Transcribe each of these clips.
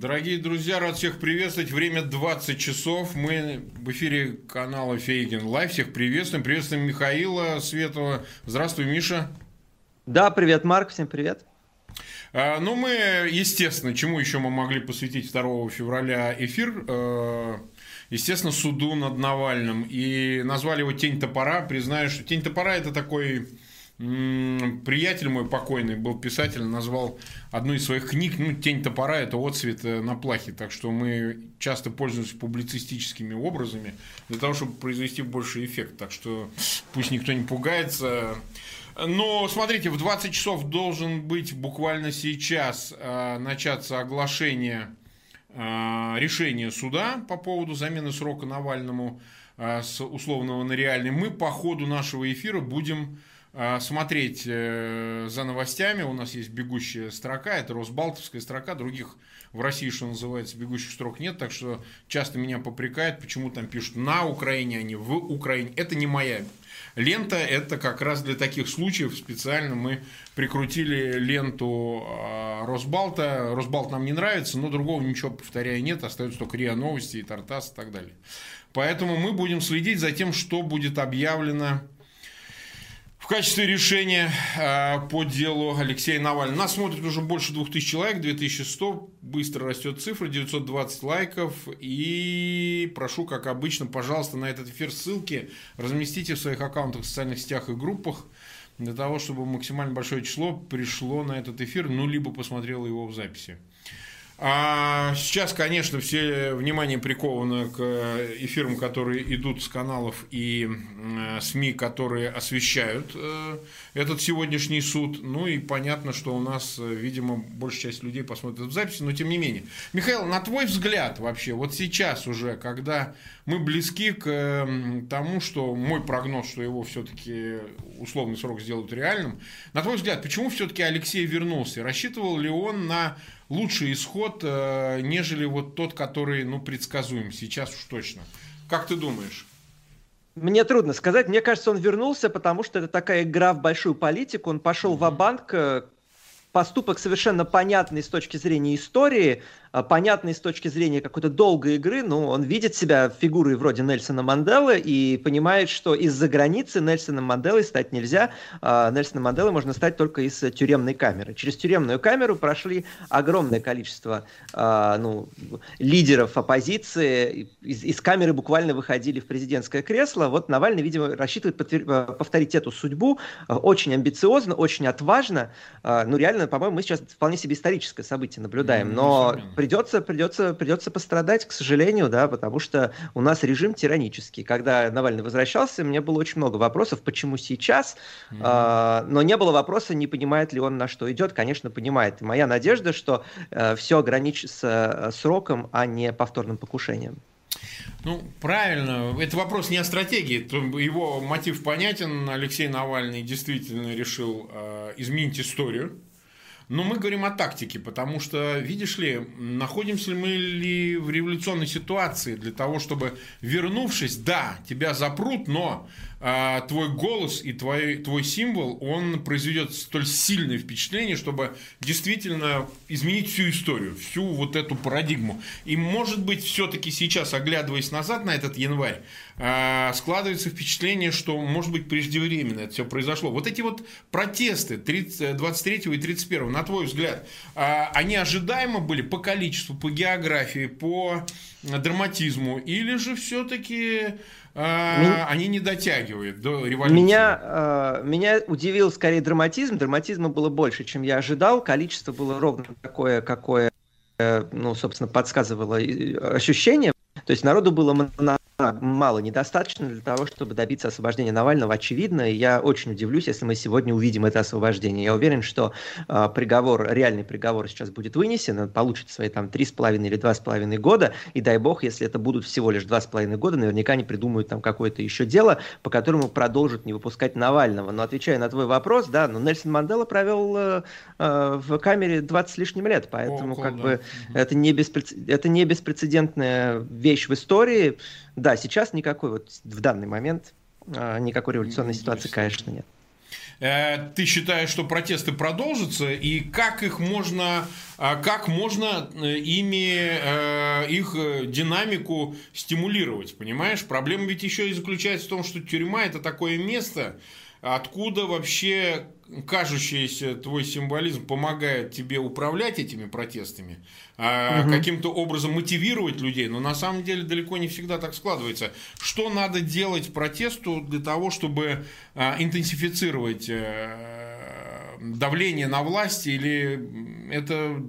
Дорогие друзья, рад всех приветствовать. Время 20 часов. Мы в эфире канала Фейгин Live. Всех приветствуем. Приветствуем Михаила Светова. Здравствуй, Миша. Да, привет, Марк. Всем привет. А, ну, мы, естественно, чему еще мы могли посвятить 2 февраля эфир? А, естественно, суду над Навальным. И назвали его «Тень топора». Признаю, что «Тень топора» – это такой приятель мой покойный был писатель, назвал одну из своих книг, ну, «Тень топора» – это отцвет э, на плахе, так что мы часто пользуемся публицистическими образами для того, чтобы произвести больше эффект, так что пусть никто не пугается. Но смотрите, в 20 часов должен быть буквально сейчас э, начаться оглашение э, решения суда по поводу замены срока Навальному с условного на реальный. Мы по ходу нашего эфира будем смотреть э, за новостями. У нас есть бегущая строка, это Росбалтовская строка, других в России, что называется, бегущих строк нет, так что часто меня попрекают, почему там пишут на Украине, а не в Украине. Это не моя лента, это как раз для таких случаев специально мы прикрутили ленту а, Росбалта. Росбалт нам не нравится, но другого ничего, повторяю, нет, остается только РИА Новости и Тартас и так далее. Поэтому мы будем следить за тем, что будет объявлено в качестве решения э, по делу Алексея Навального. Нас смотрит уже больше 2000 человек, 2100, быстро растет цифра, 920 лайков. И прошу, как обычно, пожалуйста, на этот эфир ссылки разместите в своих аккаунтах, в социальных сетях и группах, для того, чтобы максимально большое число пришло на этот эфир, ну, либо посмотрело его в записи. А сейчас, конечно, все внимание приковано к эфирам, которые идут с каналов и э, СМИ, которые освещают э, этот сегодняшний суд. Ну и понятно, что у нас, э, видимо, большая часть людей посмотрит в записи, но тем не менее. Михаил, на твой взгляд вообще, вот сейчас уже, когда мы близки к тому, что мой прогноз, что его все-таки условный срок сделают реальным, на твой взгляд, почему все-таки Алексей вернулся? Рассчитывал ли он на лучший исход, э, нежели вот тот, который, ну, предсказуем сейчас уж точно. Как ты думаешь? Мне трудно сказать. Мне кажется, он вернулся, потому что это такая игра в большую политику. Он пошел mm-hmm. в банк э, поступок совершенно понятный с точки зрения истории, понятный с точки зрения какой-то долгой игры, ну, он видит себя фигурой вроде Нельсона Манделы и понимает, что из-за границы Нельсона Манделой стать нельзя. А Нельсона Манделы можно стать только из тюремной камеры. Через тюремную камеру прошли огромное количество а, ну, лидеров оппозиции. Из, из камеры буквально выходили в президентское кресло. Вот Навальный, видимо, рассчитывает повторить эту судьбу. Очень амбициозно, очень отважно. Ну, реально, по-моему, мы сейчас вполне себе историческое событие наблюдаем. Но придется, придется, придется пострадать, к сожалению, да, потому что у нас режим тиранический. Когда Навальный возвращался, мне было очень много вопросов, почему сейчас, mm-hmm. а, но не было вопроса, не понимает ли он, на что идет. Конечно, понимает. И моя надежда, что э, все ограничится э, сроком, а не повторным покушением. Ну, правильно. Это вопрос не о стратегии. Его мотив понятен. Алексей Навальный действительно решил э, изменить историю но мы говорим о тактике, потому что, видишь ли, находимся ли мы ли в революционной ситуации для того, чтобы, вернувшись, да, тебя запрут, но а, твой голос и твой, твой символ, он произведет столь сильное впечатление, чтобы действительно изменить всю историю, всю вот эту парадигму. И, может быть, все-таки сейчас, оглядываясь назад на этот январь, а, складывается впечатление, что, может быть, преждевременно это все произошло. Вот эти вот протесты 30, 23 и 31, на твой взгляд, а, они ожидаемо были по количеству, по географии, по драматизму, или же все-таки а, они не дотягивают до революции. Меня, э, меня удивил скорее драматизм. Драматизма было больше, чем я ожидал. Количество было ровно такое, какое, э, ну, собственно, подсказывало ощущение. То есть народу было мало, недостаточно для того, чтобы добиться освобождения Навального, очевидно. И я очень удивлюсь, если мы сегодня увидим это освобождение. Я уверен, что э, приговор, реальный приговор сейчас будет вынесен, он получит свои там три с половиной или два с половиной года. И дай бог, если это будут всего лишь два с половиной года, наверняка не придумают там какое-то еще дело, по которому продолжат не выпускать Навального. Но отвечая на твой вопрос, да, ну Нельсон Мандела провел э, э, в камере 20 с лишним лет, поэтому Около, как да. бы это не, беспрец... это не беспрецедентная вещь в истории. Да, сейчас никакой вот в данный момент а, никакой революционной ситуации, конечно, нет. э, ты считаешь, что протесты продолжатся, и как их можно, как можно ими их динамику стимулировать, понимаешь? Проблема ведь еще и заключается в том, что тюрьма это такое место, откуда вообще кажущийся твой символизм помогает тебе управлять этими протестами, угу. каким-то образом мотивировать людей, но на самом деле далеко не всегда так складывается. Что надо делать протесту для того, чтобы а, интенсифицировать э, давление на власть, или это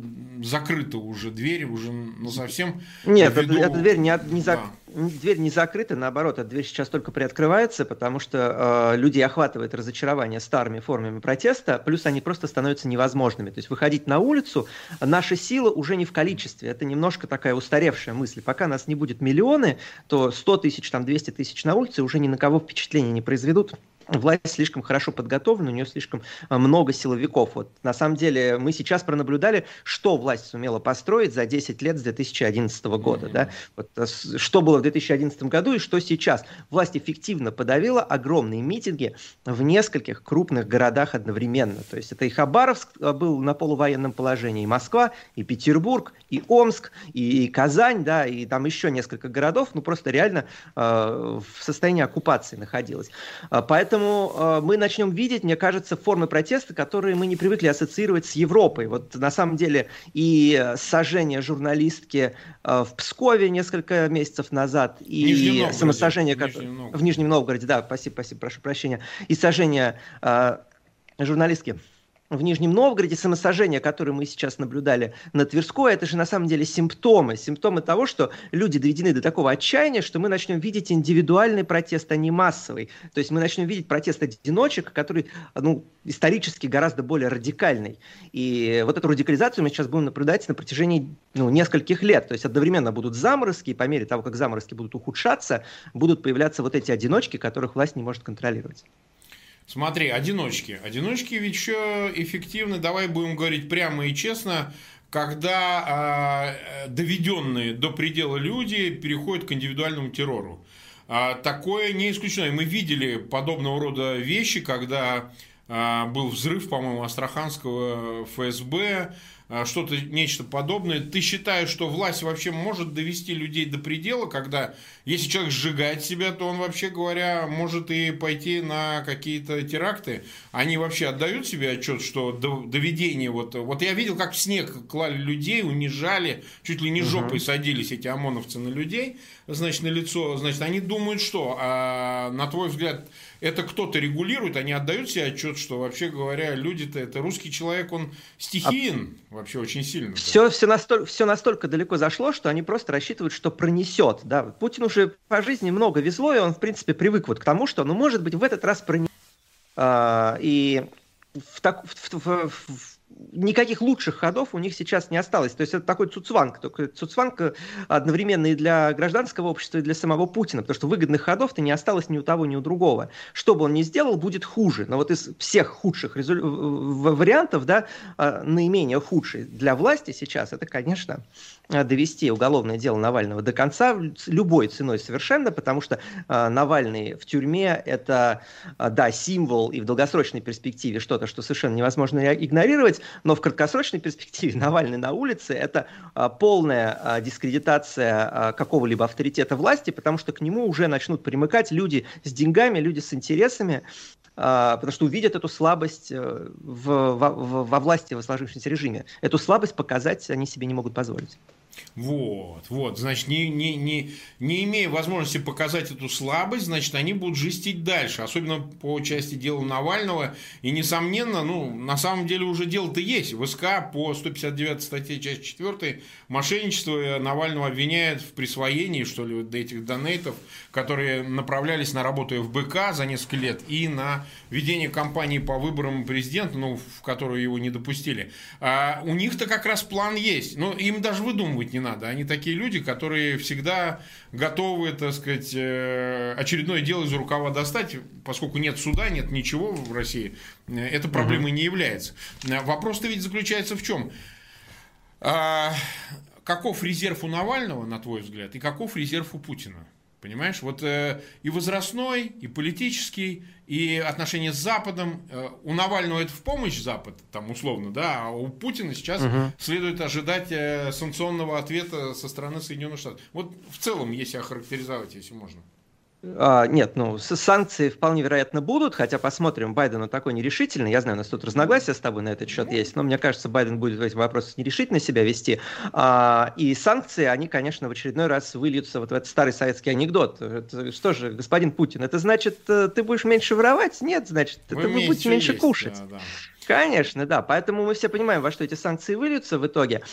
закрыта уже дверь, уже ну, совсем... Нет, ввиду... эта, эта дверь не, не, зак... да. Дверь не закрыта, наоборот, эта дверь сейчас только приоткрывается, потому что э, люди охватывают разочарование старыми формами протеста, плюс они просто становятся невозможными. То есть выходить на улицу, наша сила уже не в количестве, это немножко такая устаревшая мысль. Пока нас не будет миллионы, то 100 тысяч, там 200 тысяч на улице уже ни на кого впечатления не произведут власть слишком хорошо подготовлена, у нее слишком а, много силовиков. Вот на самом деле мы сейчас пронаблюдали, что власть сумела построить за 10 лет с 2011 года. Mm-hmm. Да? Вот, а, что было в 2011 году и что сейчас. Власть эффективно подавила огромные митинги в нескольких крупных городах одновременно. То есть это и Хабаровск а, был на полувоенном положении, и Москва, и Петербург, и Омск, и, и Казань, да, и там еще несколько городов, ну просто реально э, в состоянии оккупации находилось. Поэтому Поэтому э, мы начнем видеть, мне кажется, формы протеста, которые мы не привыкли ассоциировать с Европой. Вот на самом деле и сожжение журналистки э, в Пскове несколько месяцев назад, и самосожжение в Нижнем, в Нижнем Новгороде, да, спасибо, спасибо, прошу прощения, и сожжение э, журналистки в Нижнем Новгороде, самосожжение, которое мы сейчас наблюдали на Тверской, это же на самом деле симптомы. Симптомы того, что люди доведены до такого отчаяния, что мы начнем видеть индивидуальный протест, а не массовый. То есть мы начнем видеть протест одиночек, который ну, исторически гораздо более радикальный. И вот эту радикализацию мы сейчас будем наблюдать на протяжении ну, нескольких лет. То есть одновременно будут заморозки, и по мере того, как заморозки будут ухудшаться, будут появляться вот эти одиночки, которых власть не может контролировать. Смотри, одиночки. Одиночки ведь еще эффективны, давай будем говорить прямо и честно, когда э, доведенные до предела люди переходят к индивидуальному террору. А, такое не исключено. И мы видели подобного рода вещи, когда а, был взрыв, по-моему, Астраханского ФСБ, а, что-то, нечто подобное. Ты считаешь, что власть вообще может довести людей до предела, когда, если человек сжигает себя, то он, вообще говоря, может и пойти на какие-то теракты? Они вообще отдают себе отчет, что доведение, вот, вот я видел, как в снег клали людей, унижали, чуть ли не жопой угу. садились эти ОМОНовцы на людей, значит, на лицо, значит, они думают, что, а, на твой взгляд, это кто-то регулирует, они отдают себе отчет, что вообще говоря, люди-то это русский человек, он стихиен а... вообще очень сильно. Все, все, настолько, все настолько далеко зашло, что они просто рассчитывают, что пронесет. Да? Путин уже по жизни много везло, и он, в принципе, привык вот к тому, что, ну, может быть, в этот раз пронесет. А, и в, так, в, в, в, никаких лучших ходов у них сейчас не осталось. То есть это такой цуцванг. Только цуцванг одновременно и для гражданского общества, и для самого Путина. Потому что выгодных ходов-то не осталось ни у того, ни у другого. Что бы он ни сделал, будет хуже. Но вот из всех худших резуль... вариантов, да, а, наименее худший для власти сейчас, это, конечно, довести уголовное дело Навального до конца любой ценой совершенно, потому что э, Навальный в тюрьме это, э, да, символ и в долгосрочной перспективе что-то, что совершенно невозможно игнорировать, но в краткосрочной перспективе Навальный на улице это э, полная э, дискредитация э, какого-либо авторитета власти, потому что к нему уже начнут примыкать люди с деньгами, люди с интересами, потому что увидят эту слабость в, во, во власти, в сложившемся режиме. Эту слабость показать они себе не могут позволить. Вот, вот, значит, не, не, не, не имея возможности показать эту слабость, значит, они будут жестить дальше, особенно по части дела Навального. И, несомненно, ну, на самом деле уже дело-то есть. В СК по 159 статье, часть 4, мошенничество Навального обвиняет в присвоении, что ли, вот этих донейтов, которые направлялись на работу ФБК за несколько лет и на ведение кампании по выборам президента, ну, в которую его не допустили. А у них-то как раз план есть. Но им даже выдумывать не надо. Они такие люди, которые всегда готовы, так сказать, э, очередное дело из рукава достать, поскольку нет суда, нет ничего в России. Э, это проблемой угу. не является. Э, вопрос-то ведь заключается в чем? А, каков резерв у Навального, на твой взгляд, и каков резерв у Путина? Понимаешь? Вот э, и возрастной, и политический, и отношения с Западом. Э, у Навального это в помощь Запад, там условно, да, а у Путина сейчас угу. следует ожидать э, санкционного ответа со стороны Соединенных Штатов. Вот в целом, если охарактеризовать, если можно. А, нет, ну, санкции вполне вероятно будут, хотя посмотрим, Байден он такой нерешительный. Я знаю, у нас тут разногласия с тобой на этот счет есть, но мне кажется, Байден будет в этих вопросах нерешительно себя вести. А, и санкции, они, конечно, в очередной раз выльются вот в этот старый советский анекдот. Это, что же, господин Путин, это значит, э, ты будешь меньше воровать? Нет, значит, вы, вы будете меньше есть, кушать. Да, да. Конечно, да. Поэтому мы все понимаем, во что эти санкции выльются в итоге.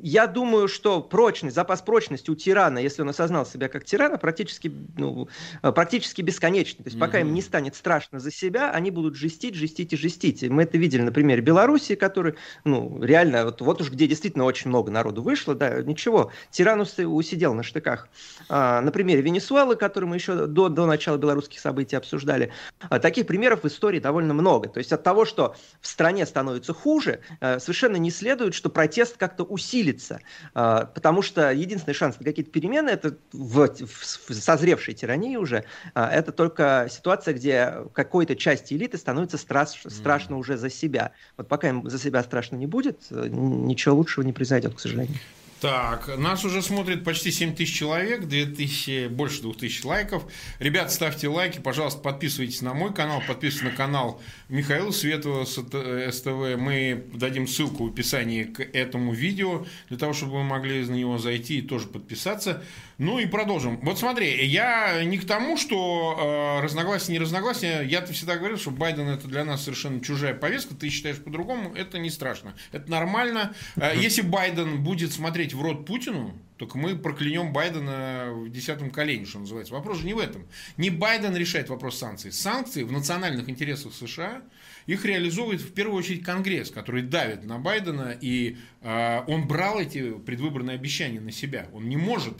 Я думаю, что прочность, запас прочности у тирана, если он осознал себя как тирана, практически, ну, практически бесконечный. То есть пока им не станет страшно за себя, они будут жестить, жестить и жестить. мы это видели на примере Беларуси, который, ну, реально, вот, вот уж где действительно очень много народу вышло, да, ничего, тиран усидел на штыках. А, на примере Венесуэлы, который мы еще до, до начала белорусских событий обсуждали, а, таких примеров в истории довольно много. То есть есть от того, что в стране становится хуже, э, совершенно не следует, что протест как-то усилится. Э, потому что единственный шанс на какие-то перемены это в, в созревшей тирании уже, э, это только ситуация, где какой-то части элиты становится страш, страшно уже за себя. Вот пока им за себя страшно не будет, ничего лучшего не произойдет, к сожалению. Так, нас уже смотрит почти 7 тысяч человек, 2000, больше 2000 лайков. Ребят, ставьте лайки, пожалуйста, подписывайтесь на мой канал, подписывайтесь на канал Михаила Светова с СТВ. Мы дадим ссылку в описании к этому видео, для того, чтобы вы могли на него зайти и тоже подписаться. Ну и продолжим. Вот смотри, я не к тому, что э, разногласия, не разногласия. Я-то всегда говорил, что Байден это для нас совершенно чужая повестка. Ты считаешь по-другому, это не страшно. Это нормально. Э, если Байден будет смотреть в рот Путину, только мы проклянем Байдена в десятом колене, что называется. Вопрос же не в этом. Не Байден решает вопрос санкций. Санкции в национальных интересах США их реализовывает в первую очередь Конгресс, который давит на Байдена, и э, он брал эти предвыборные обещания на себя. Он не может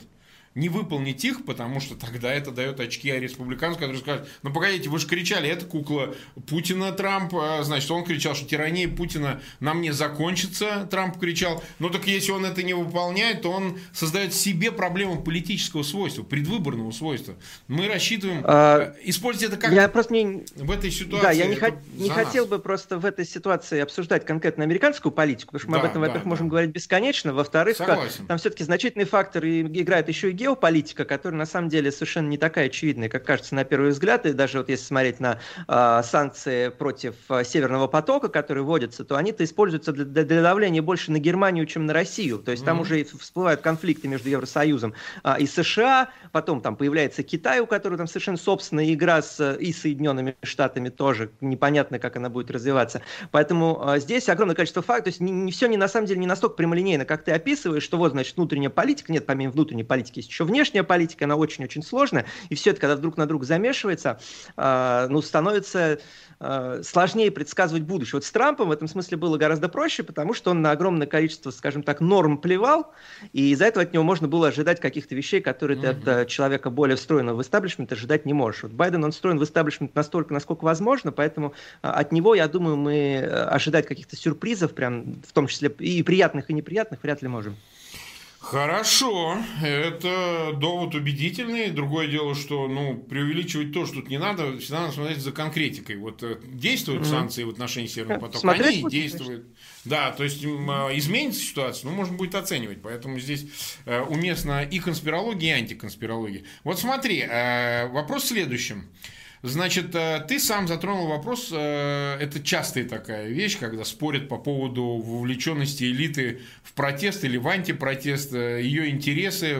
не выполнить их, потому что тогда это дает очки республиканцам, которые скажут, ну погодите, вы же кричали, это кукла Путина Трамп, а, значит, он кричал, что тирания Путина на мне закончится, Трамп кричал, ну так если он это не выполняет, то он создает себе проблему политического свойства, предвыборного свойства. Мы рассчитываем а, использовать это как я просто не... в этой ситуации. Да, я не, хот... не хотел бы просто в этой ситуации обсуждать конкретно американскую политику, потому что мы да, об этом, да, во-первых, да. можем говорить бесконечно, во-вторых, там все-таки значительный фактор играет еще и геополитика, которая на самом деле совершенно не такая очевидная, как кажется на первый взгляд. И даже вот если смотреть на э, санкции против э, Северного потока, которые вводятся, то они-то используются для, для давления больше на Германию, чем на Россию. То есть mm-hmm. там уже всплывают конфликты между Евросоюзом э, и США, потом там появляется Китай, у которого там совершенно собственная игра с и Соединенными Штатами тоже, непонятно, как она будет развиваться. Поэтому э, здесь огромное количество фактов, то есть не, не все не на самом деле не настолько прямолинейно, как ты описываешь, что вот, значит, внутренняя политика, нет, помимо внутренней политики есть еще внешняя политика, она очень-очень сложная, и все это, когда друг на друг замешивается, э, ну, становится э, сложнее предсказывать будущее. Вот с Трампом в этом смысле было гораздо проще, потому что он на огромное количество, скажем так, норм плевал, и из-за этого от него можно было ожидать каких-то вещей, которые mm-hmm. ты от э, человека более встроенного в истеблишмент ожидать не можешь. Вот Байден, он встроен в истеблишмент настолько, насколько возможно, поэтому э, от него, я думаю, мы э, ожидать каких-то сюрпризов, прям в том числе и приятных, и неприятных, вряд ли можем. Хорошо, это довод убедительный. Другое дело, что ну, преувеличивать то, что тут не надо, всегда надо смотреть за конкретикой. Вот э, действуют mm-hmm. санкции в отношении Северного потока, Смотреть они действуют. Да, то есть а, изменится ситуация, ну, можно будет оценивать. Поэтому здесь э, уместно и конспирология, и антиконспирология. Вот смотри, э, вопрос в следующем. Значит, э, ты сам затронул вопрос, э, это частая такая вещь, когда спорят по поводу вовлеченности элиты в протест или в антипротест, э, ее интересы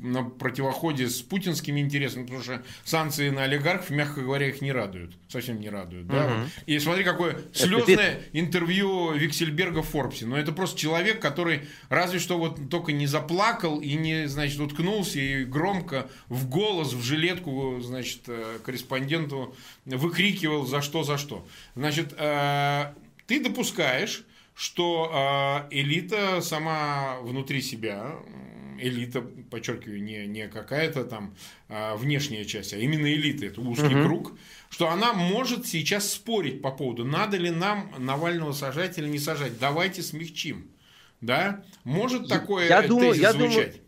на противоходе с путинскими интересами, потому что санкции на олигархов, мягко говоря, их не радуют, совсем не радуют. Да? Угу. И смотри, какое слезное интервью Виксельберга в Форбсе. Но это просто человек, который разве что вот только не заплакал и не, значит, уткнулся и громко в голос, в жилетку, значит, корреспондент агенту выкрикивал за что, за что. Значит, э, ты допускаешь, что э, элита сама внутри себя, элита, подчеркиваю, не, не какая-то там э, внешняя часть, а именно элита, это узкий угу. круг, что она может сейчас спорить по поводу, надо ли нам Навального сажать или не сажать. Давайте смягчим. Да? Может такое я думаю, я звучать? Думаю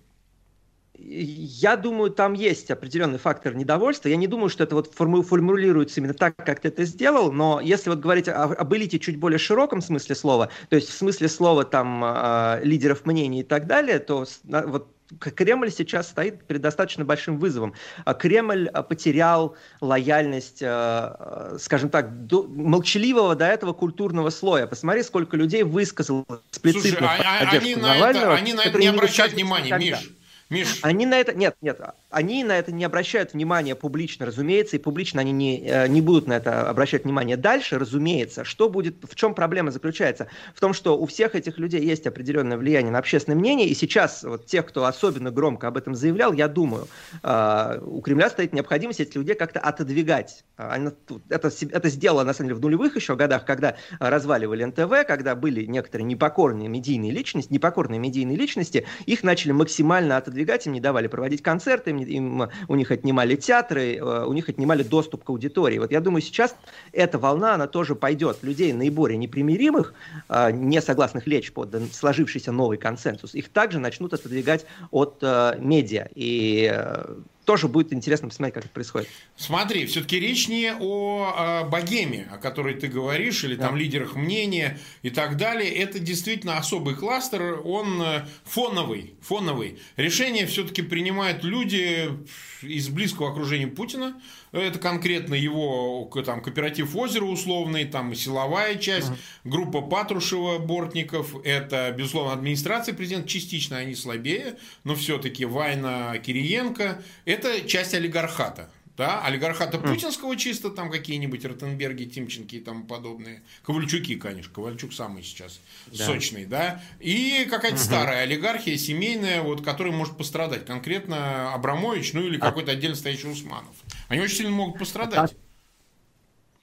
я думаю, там есть определенный фактор недовольства. Я не думаю, что это вот формулируется именно так, как ты это сделал, но если вот говорить о, об элите чуть более широком смысле слова, то есть в смысле слова там э, лидеров мнений и так далее, то вот Кремль сейчас стоит перед достаточно большим вызовом. А Кремль а, потерял лояльность, скажем так, молчаливого до этого культурного слоя. Посмотри, сколько людей высказал эксплицитно поддержку они Навального. На это, они на это не обращают внимания, Миш. Миш. Они на это, нет, нет, они на это не обращают внимания публично, разумеется, и публично они не, э, не будут на это обращать внимание дальше, разумеется. Что будет, в чем проблема заключается? В том, что у всех этих людей есть определенное влияние на общественное мнение, и сейчас вот тех, кто особенно громко об этом заявлял, я думаю, э, у Кремля стоит необходимость этих людей как-то отодвигать. Это, это сделано, на самом деле, в нулевых еще годах, когда разваливали НТВ, когда были некоторые непокорные медийные личности, непокорные медийные личности, их начали максимально отодвигать им не давали проводить концерты, им, у них отнимали театры, э, у них отнимали доступ к аудитории. Вот я думаю, сейчас эта волна, она тоже пойдет. Людей наиболее непримиримых, э, не согласных лечь под сложившийся новый консенсус, их также начнут отодвигать от э, медиа. И тоже будет интересно посмотреть, как это происходит. Смотри, все-таки речь не о, о богеме, о которой ты говоришь, или там да. лидерах мнения и так далее. Это действительно особый кластер, он э, фоновый, фоновый. Решения все-таки принимают люди из близкого окружения Путина. Это конкретно его там, кооператив озера условный, там силовая часть, uh-huh. группа Патрушева, Бортников. Это, безусловно, администрация президента. Частично они слабее, но все-таки Вайна, Кириенко. Это часть олигархата да, олигархата путинского чисто, там какие-нибудь Ротенберги, Тимченки и тому подобные, Ковальчуки, конечно, Ковальчук самый сейчас да. сочный, да, и какая-то угу. старая олигархия, семейная, вот, которая может пострадать, конкретно Абрамович, ну или а... какой-то отдельно стоящий Усманов. Они очень сильно могут пострадать.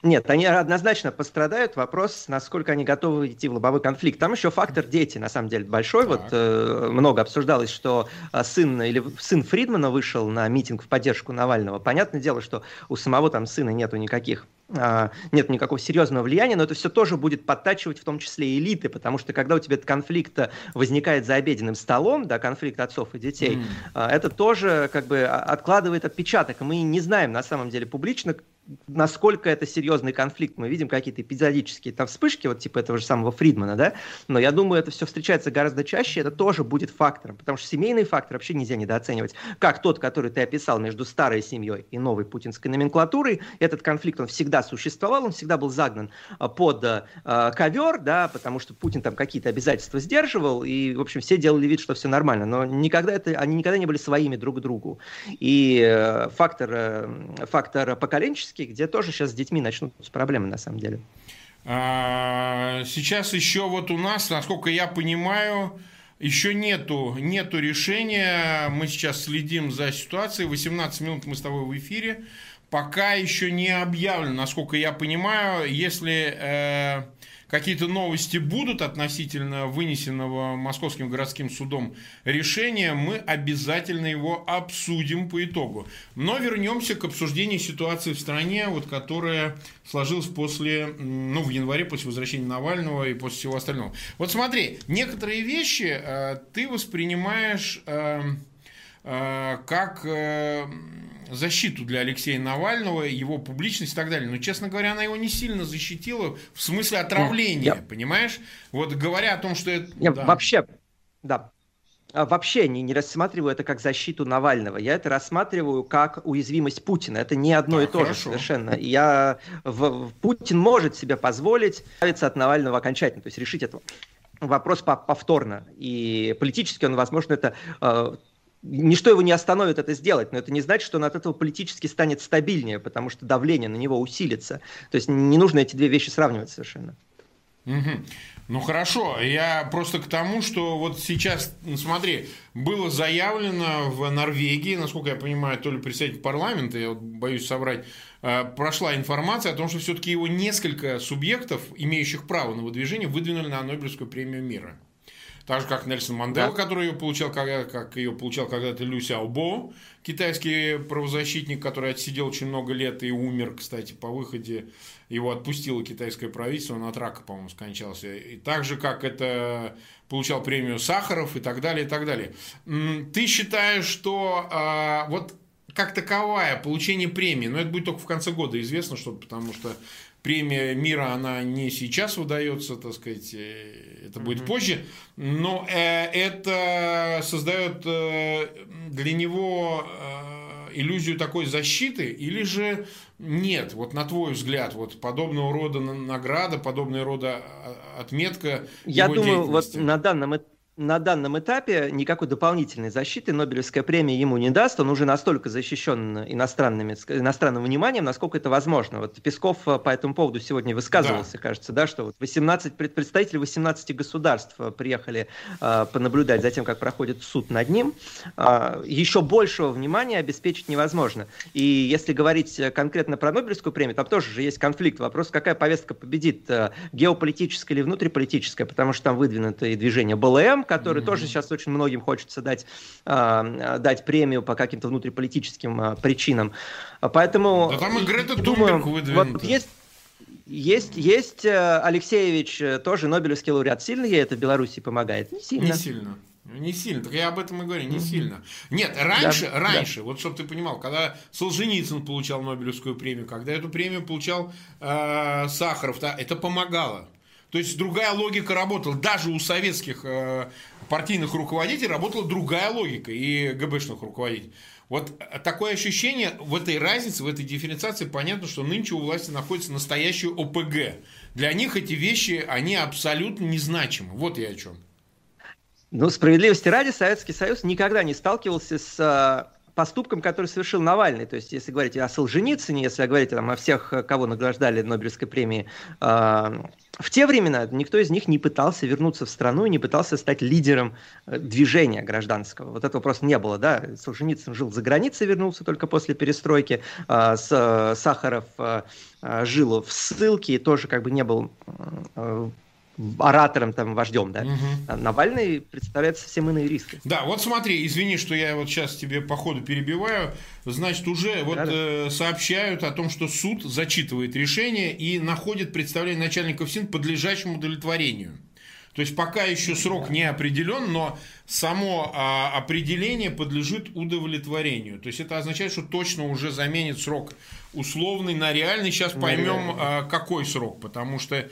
Нет, они однозначно пострадают. Вопрос, насколько они готовы идти в лобовой конфликт. Там еще фактор дети, на самом деле, большой. Так. Вот э, много обсуждалось, что э, сын или сын Фридмана вышел на митинг в поддержку Навального. Понятное дело, что у самого там сына нету никаких а, нет никакого серьезного влияния, но это все тоже будет подтачивать в том числе элиты, потому что когда у тебя этот конфликт возникает за обеденным столом, да, конфликт отцов и детей, mm. это тоже как бы откладывает отпечаток. Мы не знаем на самом деле публично, насколько это серьезный конфликт. Мы видим какие-то эпизодические там вспышки, вот типа этого же самого Фридмана, да, но я думаю, это все встречается гораздо чаще, это тоже будет фактором, потому что семейный фактор вообще нельзя недооценивать. Как тот, который ты описал между старой семьей и новой путинской номенклатурой, этот конфликт, он всегда существовал, он всегда был загнан а, под э, ковер, да, потому что Путин там какие-то обязательства сдерживал, и, в общем, все делали вид, что все нормально, но никогда это, они никогда не были своими друг другу. И э, фактор, э, фактор поколенческий Кировский, где тоже сейчас с детьми начнутся проблемы на самом деле. А, сейчас еще вот у нас, насколько я понимаю, еще нету, нету решения. Мы сейчас следим за ситуацией. 18 минут мы с тобой в эфире. Пока еще не объявлено, насколько я понимаю, если э, какие-то новости будут относительно вынесенного Московским городским судом решения, мы обязательно его обсудим по итогу. Но вернемся к обсуждению ситуации в стране, вот, которая сложилась после, ну, в январе, после возвращения Навального и после всего остального. Вот смотри, некоторые вещи э, ты воспринимаешь э, э, как... Э, защиту для Алексея Навального, его публичность и так далее. Но, честно говоря, она его не сильно защитила в смысле отравления, Нет, понимаешь? Вот говоря о том, что это... Нет, да. Вообще, да, а, вообще не, не рассматриваю это как защиту Навального. Я это рассматриваю как уязвимость Путина. Это не одно да, и то хорошо. же совершенно. Я, в, Путин может себе позволить избавиться от Навального окончательно, то есть решить это вопрос повторно. И политически он, возможно, это а, ничто его не остановит это сделать, но это не значит, что он от этого политически станет стабильнее, потому что давление на него усилится. То есть не нужно эти две вещи сравнивать совершенно. Угу. Ну хорошо, я просто к тому, что вот сейчас, ну, смотри, было заявлено в Норвегии, насколько я понимаю, то ли представитель парламента, я вот боюсь соврать, э, прошла информация о том, что все-таки его несколько субъектов, имеющих право на выдвижение, выдвинули на Нобелевскую премию мира. Так же, как Нельсон Мандела, да. который ее получал, как, как ее получал когда-то Лю Сяобо, китайский правозащитник, который отсидел очень много лет и умер, кстати, по выходе. Его отпустило китайское правительство, он от рака, по-моему, скончался. И так же, как это получал премию Сахаров и так далее, и так далее. Ты считаешь, что а, вот как таковая получение премии, но это будет только в конце года известно что потому что премия мира, она не сейчас выдается, так сказать, э, это будет mm-hmm. позже, но э, это создает э, для него иллюзию такой защиты или же нет? Вот на твой взгляд, вот подобного рода награда, подобного рода отметка. Я думаю, вот на данном этапе на данном этапе никакой дополнительной защиты Нобелевская премия ему не даст. Он уже настолько защищен иностранными, иностранным вниманием, насколько это возможно. Вот Песков э, по этому поводу сегодня высказывался, да. кажется, да, что вот 18 представители 18 государств э, приехали э, понаблюдать за тем, как проходит суд над ним. Э, еще большего внимания обеспечить невозможно. И если говорить конкретно про Нобелевскую премию, там тоже же есть конфликт. Вопрос, какая повестка победит, э, геополитическая или внутриполитическая, потому что там выдвинуто и движение БЛМ, который mm-hmm. тоже сейчас очень многим хочется дать, э, дать премию по каким-то внутриполитическим э, причинам. Поэтому... Да там и Грета думаю, вот есть есть, есть Алексеевич, тоже Нобелевский лауреат. Сильно ей это в Беларуси помогает? Не сильно. Не сильно. Не сильно, так я об этом и говорю, не mm-hmm. сильно. Нет, раньше, да, раньше, да. вот чтобы ты понимал, когда Солженицын получал Нобелевскую премию, когда эту премию получал э, Сахаров, да, это помогало. То есть другая логика работала. Даже у советских э, партийных руководителей работала другая логика и ГБшных руководителей. Вот такое ощущение в этой разнице, в этой дифференциации, понятно, что нынче у власти находится настоящий ОПГ. Для них эти вещи, они абсолютно незначимы. Вот я о чем. Ну, справедливости ради, Советский Союз никогда не сталкивался с э, поступком, который совершил Навальный. То есть, если говорить о Солженицыне, если говорить там, о всех, кого награждали Нобелевской премией, э, в те времена никто из них не пытался вернуться в страну и не пытался стать лидером э, движения гражданского. Вот этого просто не было. Да? Солженицын жил за границей, вернулся только после перестройки. Э, с, Сахаров э, жил в ссылке и тоже как бы не был оратором, там, вождем, да. Угу. Навальный представляет совсем иные риски. Да, вот смотри, извини, что я вот сейчас тебе по ходу перебиваю. Значит, уже вот э, сообщают о том, что суд зачитывает решение и находит представление начальников СИН подлежащим удовлетворению. То есть пока еще срок не определен, но само а, определение подлежит удовлетворению. То есть это означает, что точно уже заменит срок условный на реальный. Сейчас поймем, а, какой срок, потому что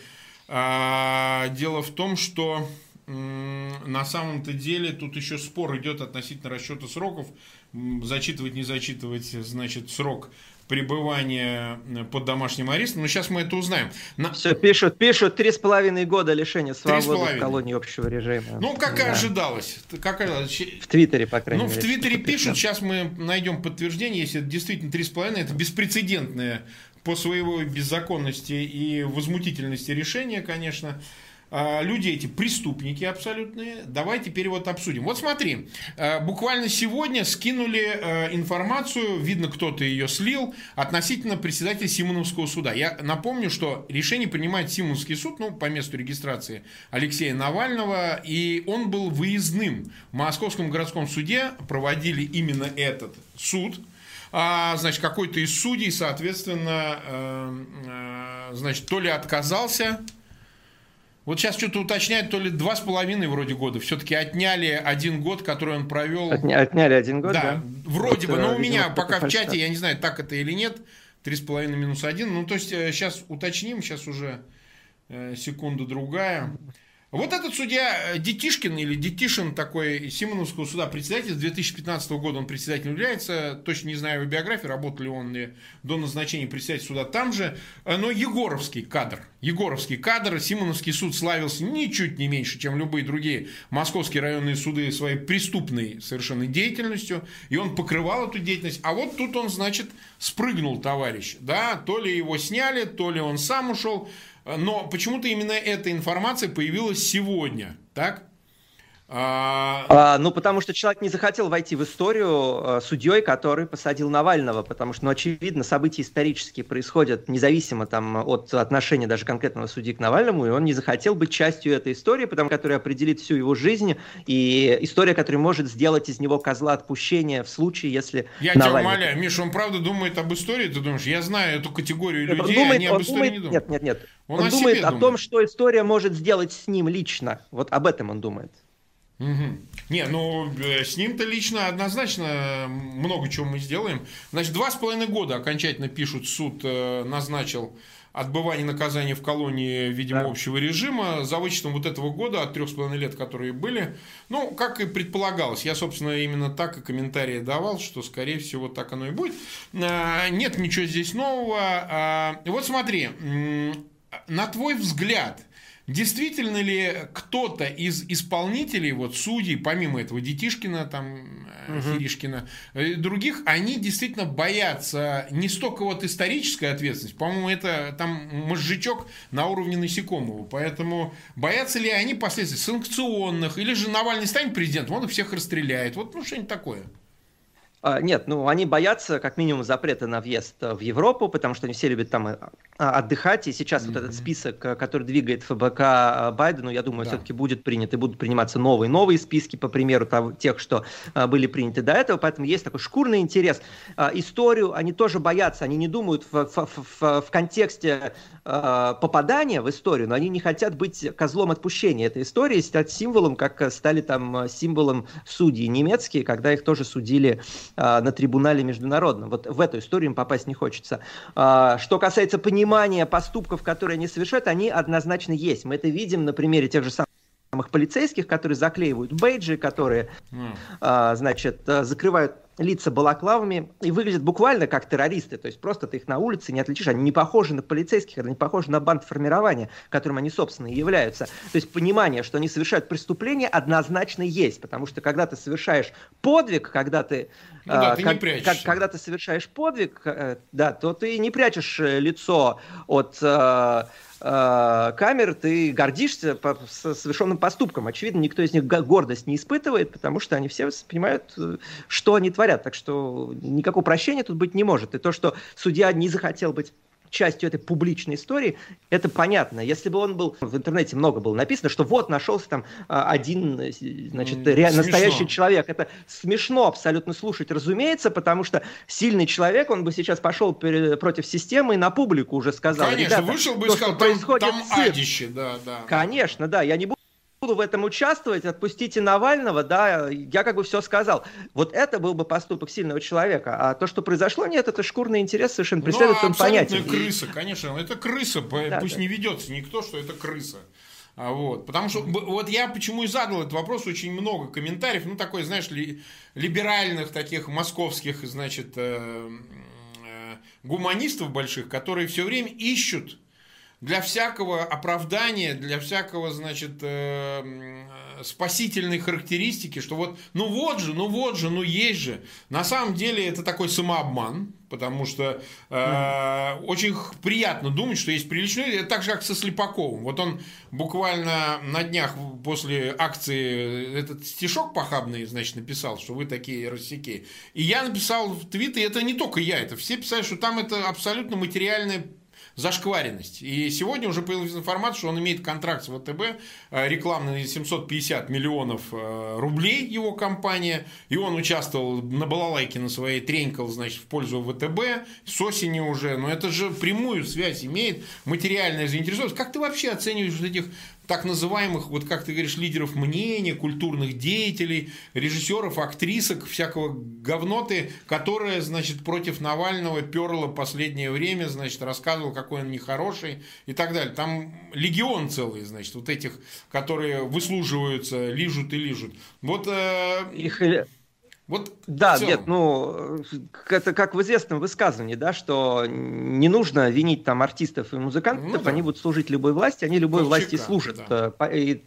дело в том, что на самом-то деле тут еще спор идет относительно расчета сроков. Зачитывать, не зачитывать, значит, срок пребывания под домашним арестом. Но сейчас мы это узнаем. На... Все, пишут, пишут, три с половиной года лишения свободы в колонии общего режима. Ну, как да. и ожидалось. Как... В Твиттере, по крайней ну, мере. Ну, в Твиттере пишут, сейчас мы найдем подтверждение, если это действительно три с половиной, это беспрецедентное по своей беззаконности и возмутительности решения, конечно, а, люди эти преступники абсолютные. Давай теперь вот обсудим. Вот смотри, а, буквально сегодня скинули а, информацию, видно, кто-то ее слил, относительно председателя Симоновского суда. Я напомню, что решение принимает Симоновский суд, ну, по месту регистрации Алексея Навального, и он был выездным. В Московском городском суде проводили именно этот суд – а, значит, какой-то из судей, соответственно, э, э, значит, то ли отказался, вот сейчас что-то уточняют, то ли два с половиной вроде года. Все-таки отняли один год, который он провел. Отня, отняли один год, да? да? Вроде вот, бы. Но у меня пока в чате, я не знаю, так это или нет. Три с половиной минус один. Ну, то есть, сейчас э, уточним, сейчас уже секунда другая. Вот этот судья э, Детишкин или Детишин такой Симоновского суда председатель с 2015 года он председателем является, точно не знаю его биографии, работал ли он до назначения председателя суда там же, э, но Егоровский кадр, Егоровский кадр, Симоновский суд славился ничуть не меньше, чем любые другие московские районные суды своей преступной совершенно деятельностью, и он покрывал эту деятельность, а вот тут он, значит, спрыгнул, товарищ, да, то ли его сняли, то ли он сам ушел, но почему-то именно эта информация появилась сегодня, так? А... А, ну, потому что человек не захотел войти в историю э, судьей, который посадил Навального, потому что, ну, очевидно, события исторические происходят независимо там, от отношения даже конкретного судьи к Навальному, и он не захотел быть частью этой истории, потому которая определит всю его жизнь, и история, которая может сделать из него козла отпущения в случае, если Я Навальный... тебя умоляю, Миша, он правда думает об истории, ты думаешь, я знаю эту категорию нет, людей, думает, они об истории думает, не думают. Нет, нет, нет. Он, он думает о думает. том, что история может сделать с ним лично. Вот об этом он думает. Угу. Не, ну э, с ним-то лично однозначно много чего мы сделаем. Значит, два с половиной года окончательно пишут, суд э, назначил отбывание наказания в колонии, видимо, да. общего режима, за вычетом вот этого года от трех с половиной лет, которые были. Ну, как и предполагалось. Я, собственно, именно так и комментарии давал, что, скорее всего, так оно и будет. А, нет ничего здесь нового. Вот смотри, на твой взгляд – Действительно ли кто-то из исполнителей, вот судей, помимо этого Детишкина, там, угу. Фиришкина, э, других, они действительно боятся не столько вот исторической ответственности, по-моему, это там мозжечок на уровне насекомого, поэтому боятся ли они последствий санкционных, или же Навальный станет президентом, он их всех расстреляет, вот ну что-нибудь такое. А, нет, ну они боятся как минимум запрета на въезд в Европу, потому что они все любят там э, а, отдыхать. И сейчас mm-hmm. вот этот список, э, который двигает ФБК э, Байдену, я думаю, да. все-таки будет принят и будут приниматься новые новые списки, по примеру того, тех, что были приняты до этого. Поэтому есть такой шкурный интерес. Историю они тоже боятся, они не думают в, в, в, в контексте попадания в историю, но они не хотят быть козлом отпущения этой истории, стать символом, как стали там символом судьи немецкие, когда их тоже судили на трибунале международном. Вот в эту историю им попасть не хочется. А, что касается понимания поступков, которые они совершают, они однозначно есть. Мы это видим на примере тех же самых самых полицейских, которые заклеивают бейджи, которые, mm. значит, закрывают лица балаклавами и выглядят буквально как террористы. То есть просто ты их на улице не отличишь. Они не похожи на полицейских, они не похожи на банд формирования, которым они, собственно, и являются. То есть понимание, что они совершают преступление, однозначно есть. Потому что когда ты совершаешь подвиг, когда ты... Ну да, э, ты как, не как, когда ты совершаешь подвиг, э, да, то ты не прячешь э, лицо от... Э, э, камер, ты гордишься по, совершенным поступком. Очевидно, никто из них гордость не испытывает, потому что они все понимают, э, что они творят. Так что никакого прощения тут быть не может. И то, что судья не захотел быть частью этой публичной истории, это понятно. Если бы он был, в интернете много было написано, что вот нашелся там а, один, значит, ре, настоящий человек. Это смешно абсолютно слушать, разумеется, потому что сильный человек, он бы сейчас пошел против системы и на публику уже сказал. Конечно, вышел бы и сказал, там, там адище, да, да. Конечно, да, я не буду буду в этом участвовать, отпустите Навального, да, я как бы все сказал. Вот это был бы поступок сильного человека. А то, что произошло, нет, это шкурный интерес совершенно преследует ну, он понятие. крыса, конечно, это крыса, да, пусть да. не ведется никто, что это крыса. А вот, потому что вот я почему и задал этот вопрос, очень много комментариев, ну такой, знаешь, ли, либеральных таких московских, значит, э, э, гуманистов больших, которые все время ищут для всякого оправдания, для всякого, значит, э, спасительной характеристики, что вот, ну вот же, ну вот же, ну есть же. На самом деле это такой самообман, потому что э, mm. очень приятно думать, что есть приличные это так же, как со Слепаковым. Вот он буквально на днях после акции этот стишок похабный, значит, написал, что вы такие рассеки. И я написал в твиттере, это не только я, это все писали, что там это абсолютно материальное зашкваренность. И сегодня уже появилась информация, что он имеет контракт с ВТБ, э, рекламный 750 миллионов э, рублей его компания, и он участвовал на балалайке на своей, тренькал, значит, в пользу ВТБ с осени уже, но это же прямую связь имеет, материальная заинтересованность. Как ты вообще оцениваешь вот этих так называемых, вот как ты говоришь, лидеров мнения, культурных деятелей, режиссеров, актрисок, всякого говноты, которая, значит, против Навального перла последнее время, значит, рассказывал, какой он нехороший и так далее. Там легион целый, значит, вот этих, которые выслуживаются, лижут и лижут. Вот... Э... Их вот да, нет, ну, это как в известном высказывании, да, что не нужно винить там артистов и музыкантов, ну, да. они будут служить любой власти, они любой Ковчика, власти служат. Да. Э, и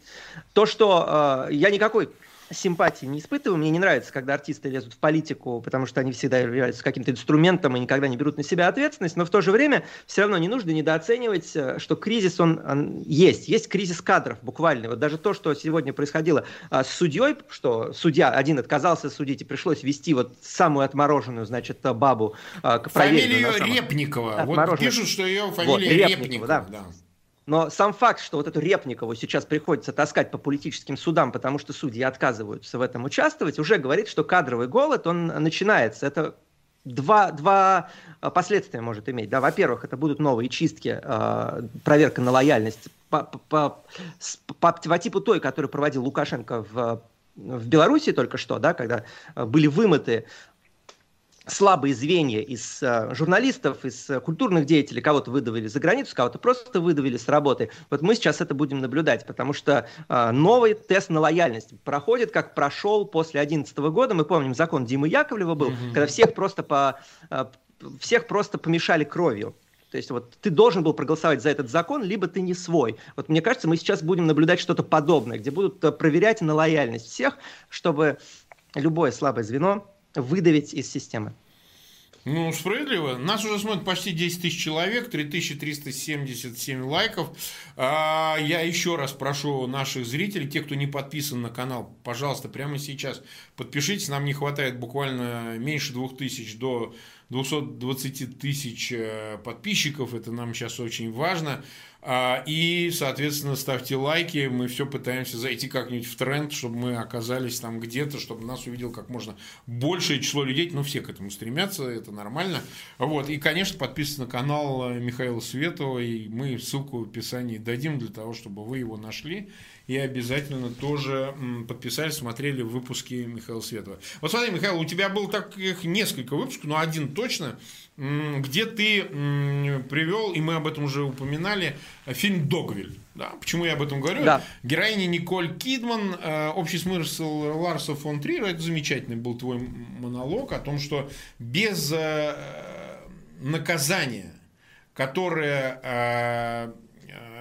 то, что э, я никакой симпатии не испытываю. Мне не нравится, когда артисты лезут в политику, потому что они всегда являются каким-то инструментом и никогда не берут на себя ответственность. Но в то же время все равно не нужно недооценивать, э, что кризис он, он есть. Есть кризис кадров буквально. Вот даже то, что сегодня происходило а, с судьей, что судья один отказался судить и пришлось вести вот самую отмороженную, значит, бабу а, Фамилия ее Репникова. Вот пишут, что ее фамилия вот, Репникова. Репникова да. да. Но сам факт, что вот эту Репникову сейчас приходится таскать по политическим судам, потому что судьи отказываются в этом участвовать, уже говорит, что кадровый голод, он начинается. Это два, два последствия может иметь. Да, во-первых, это будут новые чистки, э, проверка на лояльность по, по, по, по типу той, которую проводил Лукашенко в в Беларуси только что, да, когда были вымыты слабые звенья из э, журналистов, из э, культурных деятелей, кого-то выдавили за границу, кого-то просто выдавили с работы. Вот мы сейчас это будем наблюдать, потому что э, новый тест на лояльность проходит, как прошел после 2011 года. Мы помним, закон Димы Яковлева был, mm-hmm. когда всех просто, по, э, всех просто помешали кровью. То есть вот ты должен был проголосовать за этот закон, либо ты не свой. Вот мне кажется, мы сейчас будем наблюдать что-то подобное, где будут э, проверять на лояльность всех, чтобы любое слабое звено выдавить из системы. Ну, справедливо. Нас уже смотрят почти 10 тысяч человек, 3377 лайков. А, я еще раз прошу наших зрителей, тех, кто не подписан на канал, пожалуйста, прямо сейчас подпишитесь. Нам не хватает буквально меньше 2000 до 220 тысяч э, подписчиков. Это нам сейчас очень важно. А, и, соответственно, ставьте лайки. Мы все пытаемся зайти как-нибудь в тренд, чтобы мы оказались там где-то, чтобы нас увидел как можно большее число людей. Ну, все к этому стремятся, это нормально. Вот. И, конечно, подписывайтесь на канал Михаила Светова. И мы ссылку в описании дадим для того, чтобы вы его нашли. И обязательно тоже подписались, смотрели выпуски Михаила Светова. Вот смотри, Михаил, у тебя было таких несколько выпусков, но один точно – где ты привел, и мы об этом уже упоминали, фильм «Догвиль». Да, почему я об этом говорю? Да. Героиня Николь Кидман, э, общий смысл Ларса фон Трира, это замечательный был твой монолог о том, что без э, наказания, которое э,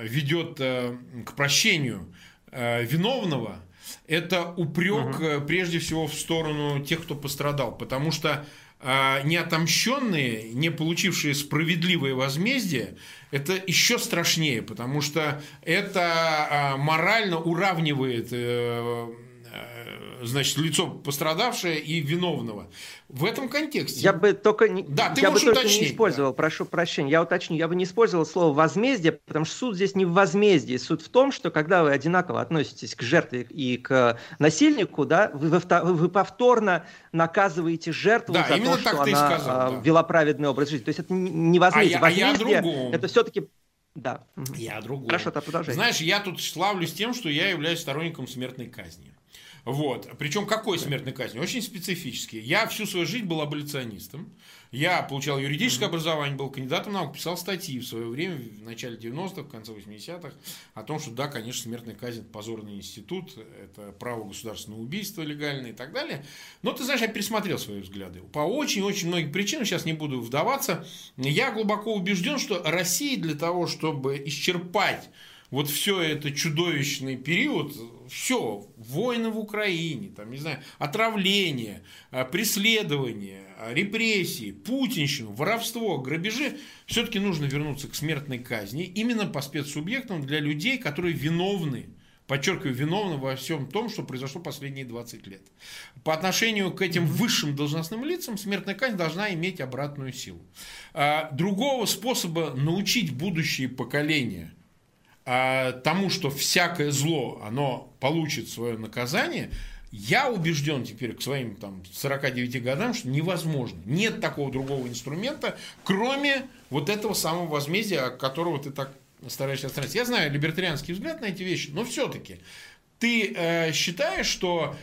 ведет к прощению виновного, это упрек угу. прежде всего в сторону тех, кто пострадал. Потому что неотомщенные, не получившие справедливое возмездие, это еще страшнее, потому что это а, морально уравнивает э, значит, лицо пострадавшее и виновного. В этом контексте. Я бы только не, да, ты я бы только не использовал, да. прошу прощения, я уточню, я бы не использовал слово возмездие, потому что суд здесь не в возмездии. Суд в том, что когда вы одинаково относитесь к жертве и к насильнику, да, вы, вы, вы повторно наказываете жертву да, за то, что она сказал, а, да. вела праведный образ жизни. То есть это не возмездие. А я, возмездие а я это все-таки да. Я другой. Хорошо, то продолжай. Знаешь, я тут славлюсь тем, что я являюсь сторонником смертной казни. Вот. Причем какой смертной казни? Очень специфический. Я всю свою жизнь был аболиционистом. Я получал юридическое mm-hmm. образование, был кандидатом наук, писал статьи в свое время, в начале 90-х, в конце 80-х, о том, что да, конечно, смертная казнь – это позорный институт, это право государственного убийства легальное и так далее. Но ты знаешь, я пересмотрел свои взгляды. По очень-очень многим причинам, сейчас не буду вдаваться, я глубоко убежден, что Россия для того, чтобы исчерпать вот все это чудовищный период, все, войны в Украине, там, не знаю, отравление, э, преследование, э, репрессии, путинщину, воровство, грабежи, все-таки нужно вернуться к смертной казни именно по спецсубъектам для людей, которые виновны подчеркиваю, виновны во всем том, что произошло последние 20 лет. По отношению к этим высшим должностным лицам смертная казнь должна иметь обратную силу. А, другого способа научить будущие поколения тому, что всякое зло, оно получит свое наказание, я убежден теперь к своим там, 49 годам, что невозможно. Нет такого другого инструмента, кроме вот этого самого возмездия, которого ты так стараешься отстраниться. Я знаю либертарианский взгляд на эти вещи, но все-таки ты э, считаешь, что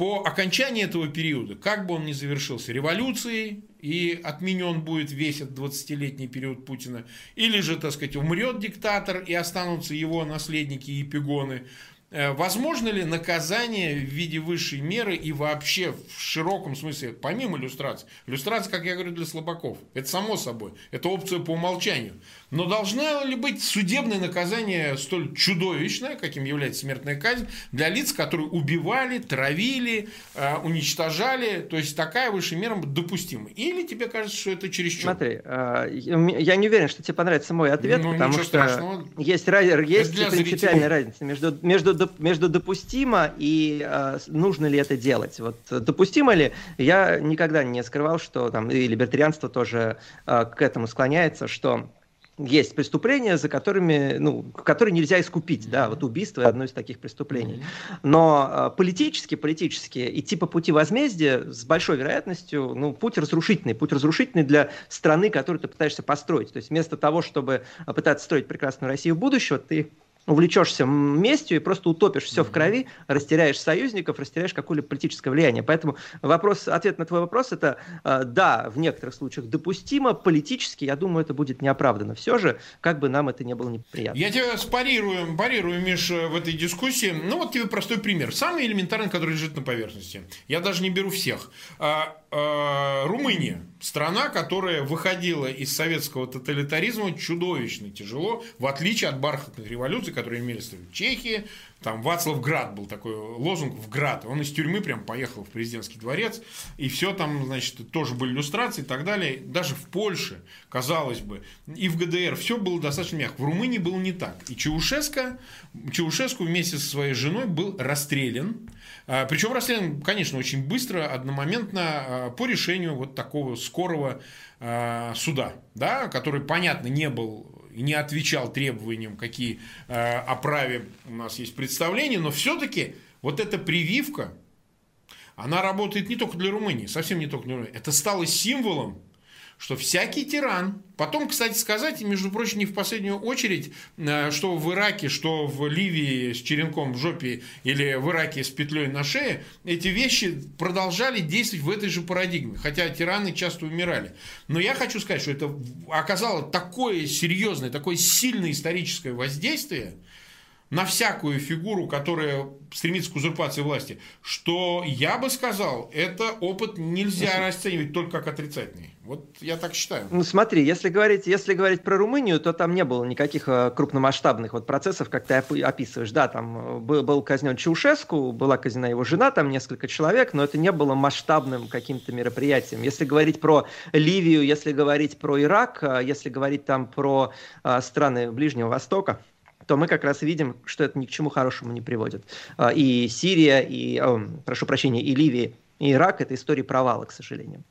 по окончании этого периода, как бы он ни завершился, революцией, и отменен будет весь этот 20-летний период Путина, или же, так сказать, умрет диктатор и останутся его наследники и пигоны, возможно ли наказание в виде высшей меры и вообще в широком смысле, помимо иллюстрации? Иллюстрация, как я говорю, для слабаков. Это само собой. Это опция по умолчанию. Но должна ли быть судебное наказание столь чудовищное, каким является смертная казнь, для лиц, которые убивали, травили, э, уничтожали? То есть такая высшая мера допустима. Или тебе кажется, что это чересчур? Смотри, э, я не уверен, что тебе понравится мой ответ, ну, потому что страшного. есть, есть принципиальная разница между, между, между допустимо и э, нужно ли это делать. Вот допустимо ли? Я никогда не скрывал, что там и либертарианство тоже к этому склоняется, что есть преступления, за которыми, ну, которые нельзя искупить, да, вот убийство одно из таких преступлений. Но э, политически, политически идти по пути возмездия с большой вероятностью, ну, путь разрушительный, путь разрушительный для страны, которую ты пытаешься построить. То есть вместо того, чтобы пытаться строить прекрасную Россию будущего, ты увлечешься местью и просто утопишь все в крови, растеряешь союзников, растеряешь какое-либо политическое влияние. Поэтому вопрос, ответ на твой вопрос это э, да, в некоторых случаях допустимо, политически, я думаю, это будет неоправданно. Все же, как бы нам это не было неприятно. Я тебя спарирую, парирую, Миш, в этой дискуссии. Ну вот тебе простой пример. Самый элементарный, который лежит на поверхности. Я даже не беру всех. А, Румыния. Страна, которая выходила из советского тоталитаризма чудовищно тяжело, в отличие от бархатных революций, которые имели в Чехии, там Вацлав Град был такой лозунг в Град. Он из тюрьмы прям поехал в президентский дворец. И все там, значит, тоже были иллюстрации и так далее. Даже в Польше, казалось бы, и в ГДР все было достаточно мягко. В Румынии было не так. И Чаушеско, Чаушеску вместе со своей женой был расстрелян. А, Причем расстрелян, конечно, очень быстро, одномоментно а, по решению вот такого скорого а, суда, да, который, понятно, не был и не отвечал требованиям, какие э, о праве у нас есть представления, но все-таки вот эта прививка, она работает не только для Румынии, совсем не только для Румынии. Это стало символом что всякий тиран, потом, кстати сказать, между прочим, не в последнюю очередь, э, что в Ираке, что в Ливии с черенком в жопе или в Ираке с петлей на шее, эти вещи продолжали действовать в этой же парадигме, хотя тираны часто умирали. Но я хочу сказать, что это оказало такое серьезное, такое сильное историческое воздействие – на всякую фигуру, которая стремится к узурпации власти, что я бы сказал, это опыт нельзя расценивать только как отрицательный. Вот я так считаю. Ну смотри, если говорить, если говорить про Румынию, то там не было никаких э, крупномасштабных вот процессов, как ты описываешь. Да, там э, был, был казнен Чаушеску, была казнена его жена, там несколько человек, но это не было масштабным каким-то мероприятием. Если говорить про Ливию, если говорить про Ирак, э, если говорить там про страны Ближнего Востока, то мы как раз видим, что это ни к чему хорошему не приводит. А, и Сирия, и, о, прошу прощения, и Ливия, и Ирак – это истории провала, к сожалению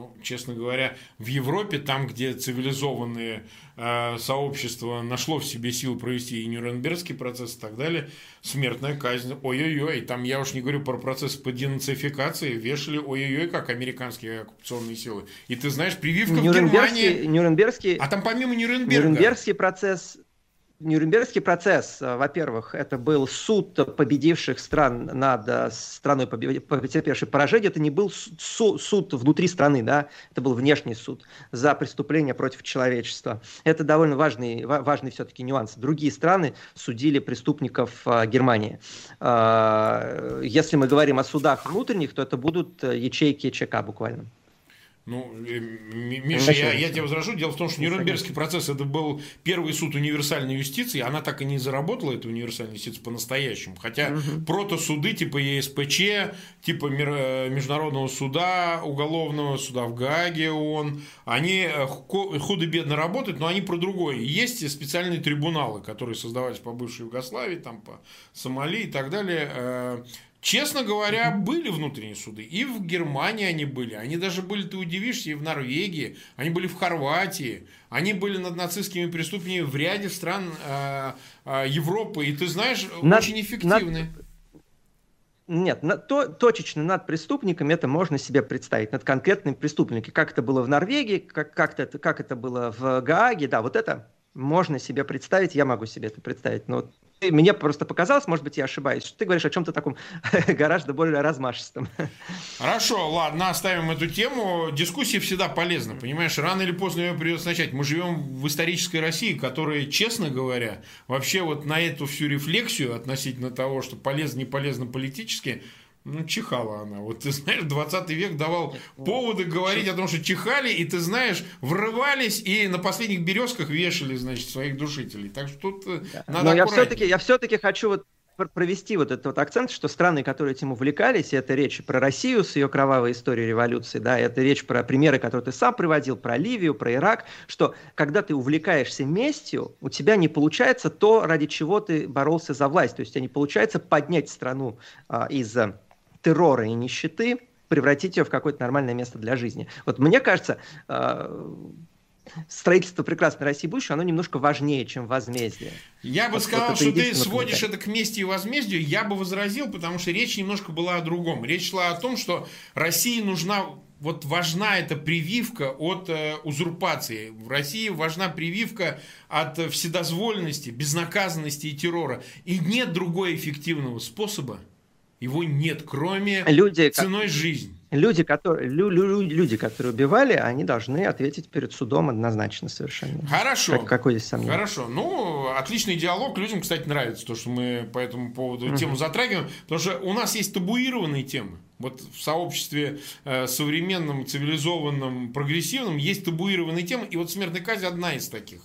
ну, честно говоря, в Европе, там, где цивилизованные э, сообщества нашло в себе силы провести и Нюрнбергский процесс и так далее, смертная казнь, ой-ой-ой, там я уж не говорю про процесс по денацификации, вешали ой-ой-ой, как американские оккупационные силы. И ты знаешь, прививка в Германии... Нюрнбергский... А там помимо Нюрнберга... Нюрнбергский процесс Нюрнбергский процесс, э, во-первых, это был суд победивших стран над э, страной, потерпевшей поражение. Это не был суд внутри страны, да, это был внешний суд за преступления против человечества. Это довольно важный, важный все-таки нюанс. Другие страны судили преступников э, Германии. Если мы говорим о судах внутренних, то это будут ячейки ЧК буквально. Ну, э, Миша, я, я тебя возражу. Дело в том, что Нюрнбергский процесс это был первый суд универсальной юстиции. Она так и не заработала, эта универсальная юстиция, по-настоящему. Хотя угу. прото-суды типа ЕСПЧ, типа э, Международного суда, уголовного суда в Гааге ООН, они э, худо-бедно работают, но они про другое. Есть специальные трибуналы, которые создавались по бывшей Югославии, там по Сомали и так далее Честно говоря, были внутренние суды. И в Германии они были. Они даже были, ты удивишься, и в Норвегии. Они были в Хорватии. Они были над нацистскими преступлениями в ряде стран э, э, Европы. И ты знаешь, над, очень эффективны. Над... Нет, на, то, точечно над преступниками это можно себе представить, над конкретными преступниками. Как это было в Норвегии, как, как, это, как это было в Гааге, да, вот это можно себе представить, я могу себе это представить, но мне просто показалось, может быть, я ошибаюсь, что ты говоришь о чем-то таком гораздо более размашистом. Хорошо, ладно, оставим эту тему. Дискуссия всегда полезна, понимаешь? Рано или поздно ее придется начать. Мы живем в исторической России, которая, честно говоря, вообще вот на эту всю рефлексию относительно того, что полезно, не полезно политически, ну, чихала она. Вот ты знаешь, 20 век давал поводы говорить о том, что чихали, и ты знаешь, врывались и на последних березках вешали, значит, своих душителей. Так что тут э, да. надо Но я все-таки, я все-таки хочу вот провести вот этот вот акцент, что страны, которые этим увлекались, и это речь про Россию с ее кровавой историей революции, да, это речь про примеры, которые ты сам приводил, про Ливию, про Ирак, что когда ты увлекаешься местью, у тебя не получается то, ради чего ты боролся за власть, то есть у тебя не получается поднять страну а, из террора и нищеты, превратить ее в какое-то нормальное место для жизни. Вот мне кажется, э, строительство прекрасной России будущего, оно немножко важнее, чем возмездие. Я бы вот, сказал, вот что ты сводишь это к мести и возмездию, я бы возразил, потому что речь немножко была о другом. Речь шла о том, что России нужна вот важна эта прививка от э, узурпации. В России важна прививка от вседозволенности, безнаказанности и террора. И нет другого эффективного способа его нет, кроме люди, ценой как... жизни. Люди которые, лю, лю, люди, которые убивали, они должны ответить перед судом однозначно совершенно. Хорошо. Как, какой здесь сомнение? Хорошо. Ну, отличный диалог. Людям, кстати, нравится то, что мы по этому поводу uh-huh. тему затрагиваем. Потому что у нас есть табуированные темы. Вот в сообществе э, современном, цивилизованном, прогрессивном есть табуированные темы. И вот смертная казнь одна из таких.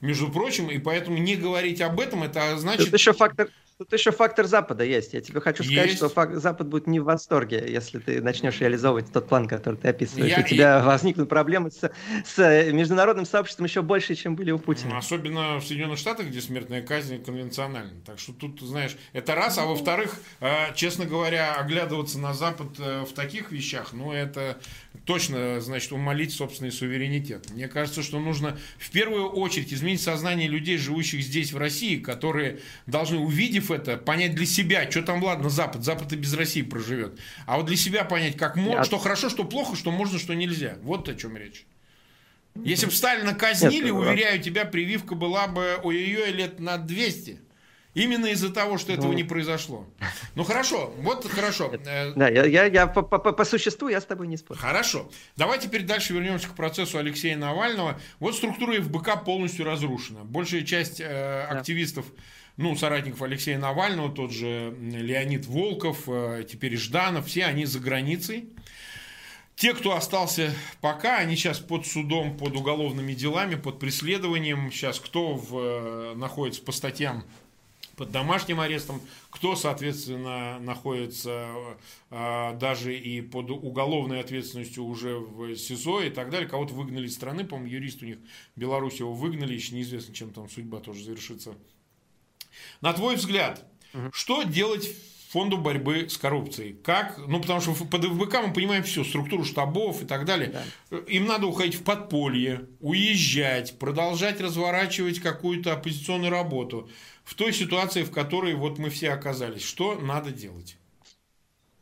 Между прочим, и поэтому не говорить об этом, это значит... Тут еще фактор, Тут еще фактор Запада есть. Я тебе хочу сказать, есть. что фак... Запад будет не в восторге, если ты начнешь реализовывать тот план, который ты описываешь. Я... У тебя и... возникнут проблемы с, с международным сообществом еще больше, чем были у Путина. Особенно в Соединенных Штатах, где смертная казнь конвенциональна. Так что тут, знаешь, это раз. А во-вторых, э, честно говоря, оглядываться на Запад э, в таких вещах, ну, это точно, значит, умолить собственный суверенитет. Мне кажется, что нужно в первую очередь изменить сознание людей, живущих здесь, в России, которые должны, увидев это, понять для себя, что там, ладно, Запад, Запад и без России проживет. А вот для себя понять, как можно, что хорошо, что плохо, что можно, что нельзя. Вот о чем речь. Если бы Сталина казнили, Нет, уверяю тебя, прививка была бы ой-ой-ой лет на 200. Именно из-за того, что этого ну, не произошло. Ну хорошо, вот хорошо. Э, да, я, я, я по, по, по существу я с тобой не спорю. Хорошо. Давай теперь дальше вернемся к процессу Алексея Навального. Вот структура ФБК полностью разрушена. Большая часть э, активистов ну, соратников Алексея Навального, тот же Леонид Волков, э, теперь Жданов, все они за границей. Те, кто остался пока, они сейчас под судом, под уголовными делами, под преследованием. Сейчас кто в, э, находится по статьям под домашним арестом, кто, соответственно, находится э, даже и под уголовной ответственностью уже в СИЗО и так далее. Кого-то выгнали из страны, по-моему, юрист у них в Беларуси его выгнали, еще неизвестно, чем там судьба тоже завершится на твой взгляд, угу. что делать фонду борьбы с коррупцией. Как? Ну, потому что под ФБК мы понимаем все, структуру штабов и так далее. Да. Им надо уходить в подполье, уезжать, продолжать разворачивать какую-то оппозиционную работу в той ситуации, в которой вот мы все оказались. Что надо делать?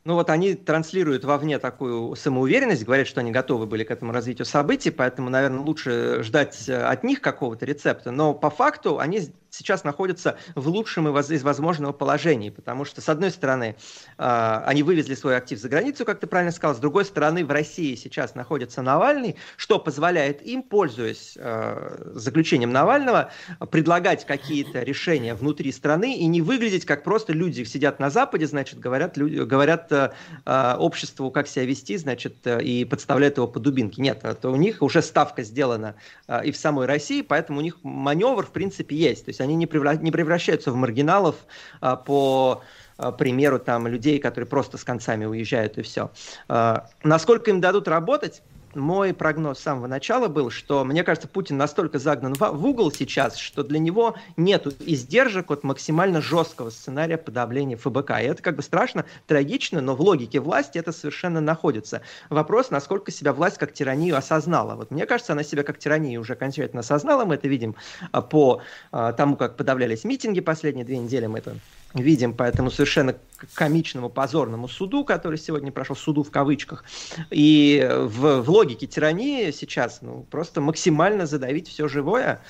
Ну вот они транслируют вовне такую самоуверенность, говорят, что они готовы были к этому развитию событий, поэтому, наверное, лучше ждать от них какого-то рецепта. Но по факту они сейчас находятся в лучшем из возможного положения, потому что, с одной стороны, а, они вывезли свой актив за границу, как ты правильно сказал, с другой стороны, в России сейчас находится Навальный, что позволяет им, пользуясь а, заключением Навального, предлагать какие-то решения внутри страны и не выглядеть как просто люди сидят на Западе, значит, говорят, люди, говорят а, обществу, как себя вести, значит, и подставляют его по дубинке. Нет, это у них уже ставка сделана и в самой России, поэтому у них маневр, в принципе, есть. То есть они не, превра... не превращаются в маргиналов а, по а, примеру там людей, которые просто с концами уезжают и все. А, насколько им дадут работать? Мой прогноз с самого начала был, что, мне кажется, Путин настолько загнан в угол сейчас, что для него нет издержек от максимально жесткого сценария подавления ФБК. И это как бы страшно, трагично, но в логике власти это совершенно находится. Вопрос, насколько себя власть как тиранию осознала. Вот мне кажется, она себя как тиранию уже окончательно осознала. Мы это видим а, по а, тому, как подавлялись митинги последние две недели. Мы это видим по этому совершенно комичному, позорному суду, который сегодня прошел, суду в кавычках. И в, в логике тирании сейчас ну, просто максимально задавить все живое,